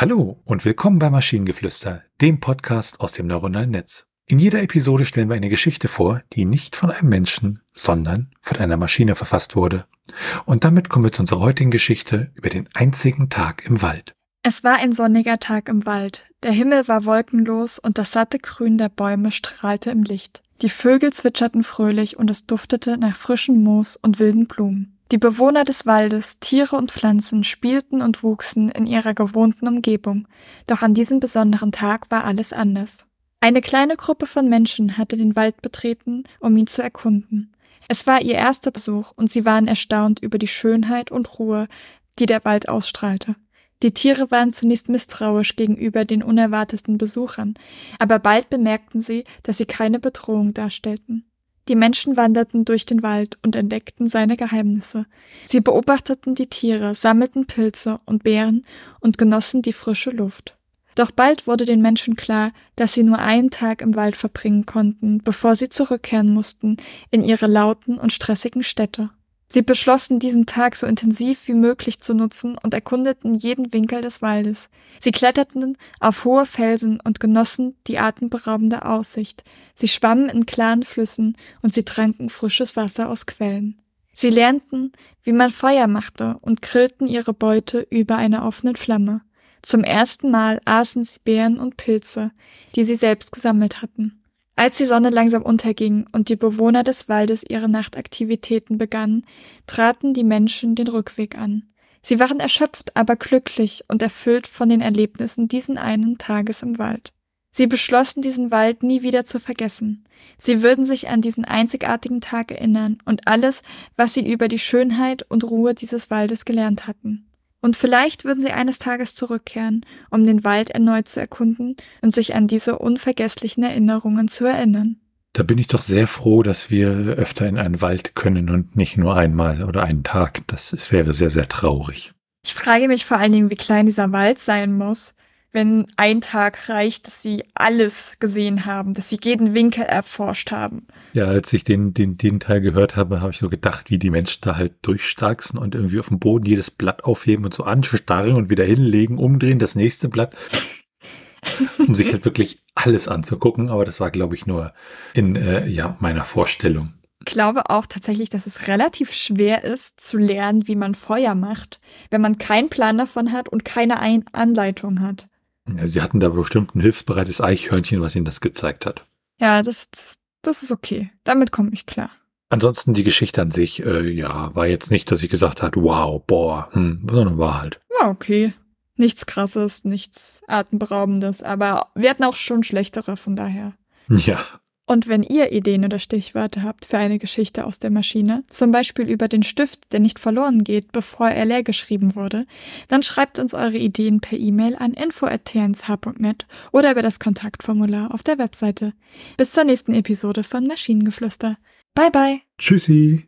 Hallo und willkommen bei Maschinengeflüster, dem Podcast aus dem neuronalen Netz. In jeder Episode stellen wir eine Geschichte vor, die nicht von einem Menschen, sondern von einer Maschine verfasst wurde. Und damit kommen wir zu unserer heutigen Geschichte über den einzigen Tag im Wald. Es war ein sonniger Tag im Wald. Der Himmel war wolkenlos und das satte Grün der Bäume strahlte im Licht. Die Vögel zwitscherten fröhlich und es duftete nach frischem Moos und wilden Blumen. Die Bewohner des Waldes, Tiere und Pflanzen spielten und wuchsen in ihrer gewohnten Umgebung, doch an diesem besonderen Tag war alles anders. Eine kleine Gruppe von Menschen hatte den Wald betreten, um ihn zu erkunden. Es war ihr erster Besuch und sie waren erstaunt über die Schönheit und Ruhe, die der Wald ausstrahlte. Die Tiere waren zunächst misstrauisch gegenüber den unerwarteten Besuchern, aber bald bemerkten sie, dass sie keine Bedrohung darstellten. Die Menschen wanderten durch den Wald und entdeckten seine Geheimnisse. Sie beobachteten die Tiere, sammelten Pilze und Beeren und genossen die frische Luft. Doch bald wurde den Menschen klar, dass sie nur einen Tag im Wald verbringen konnten, bevor sie zurückkehren mussten in ihre lauten und stressigen Städte. Sie beschlossen, diesen Tag so intensiv wie möglich zu nutzen und erkundeten jeden Winkel des Waldes. Sie kletterten auf hohe Felsen und genossen die atemberaubende Aussicht. Sie schwammen in klaren Flüssen und sie tranken frisches Wasser aus Quellen. Sie lernten, wie man Feuer machte und grillten ihre Beute über einer offenen Flamme. Zum ersten Mal aßen sie Beeren und Pilze, die sie selbst gesammelt hatten. Als die Sonne langsam unterging und die Bewohner des Waldes ihre Nachtaktivitäten begannen, traten die Menschen den Rückweg an. Sie waren erschöpft, aber glücklich und erfüllt von den Erlebnissen diesen einen Tages im Wald. Sie beschlossen, diesen Wald nie wieder zu vergessen. Sie würden sich an diesen einzigartigen Tag erinnern und alles, was sie über die Schönheit und Ruhe dieses Waldes gelernt hatten. Und vielleicht würden sie eines Tages zurückkehren, um den Wald erneut zu erkunden und sich an diese unvergesslichen Erinnerungen zu erinnern. Da bin ich doch sehr froh, dass wir öfter in einen Wald können und nicht nur einmal oder einen Tag. Das wäre sehr, sehr traurig. Ich frage mich vor allen Dingen, wie klein dieser Wald sein muss wenn ein Tag reicht, dass sie alles gesehen haben, dass sie jeden Winkel erforscht haben. Ja, als ich den, den, den Teil gehört habe, habe ich so gedacht, wie die Menschen da halt durchstarksen und irgendwie auf dem Boden jedes Blatt aufheben und so anstarren und wieder hinlegen, umdrehen, das nächste Blatt, um sich halt wirklich alles anzugucken. Aber das war, glaube ich, nur in äh, ja, meiner Vorstellung. Ich glaube auch tatsächlich, dass es relativ schwer ist, zu lernen, wie man Feuer macht, wenn man keinen Plan davon hat und keine Ein Anleitung hat. Ja, sie hatten da bestimmt ein hilfsbereites Eichhörnchen, was ihnen das gezeigt hat. Ja, das, das ist okay. Damit komme ich klar. Ansonsten die Geschichte an sich, äh, ja, war jetzt nicht, dass ich gesagt habe, wow, boah, hm, sondern war halt. War okay. Nichts krasses, nichts atemberaubendes, aber wir hatten auch schon schlechtere, von daher. Ja. Und wenn ihr Ideen oder Stichwörter habt für eine Geschichte aus der Maschine, zum Beispiel über den Stift, der nicht verloren geht, bevor er leer geschrieben wurde, dann schreibt uns eure Ideen per E-Mail an info.tnsh.net oder über das Kontaktformular auf der Webseite. Bis zur nächsten Episode von Maschinengeflüster. Bye bye. Tschüssi.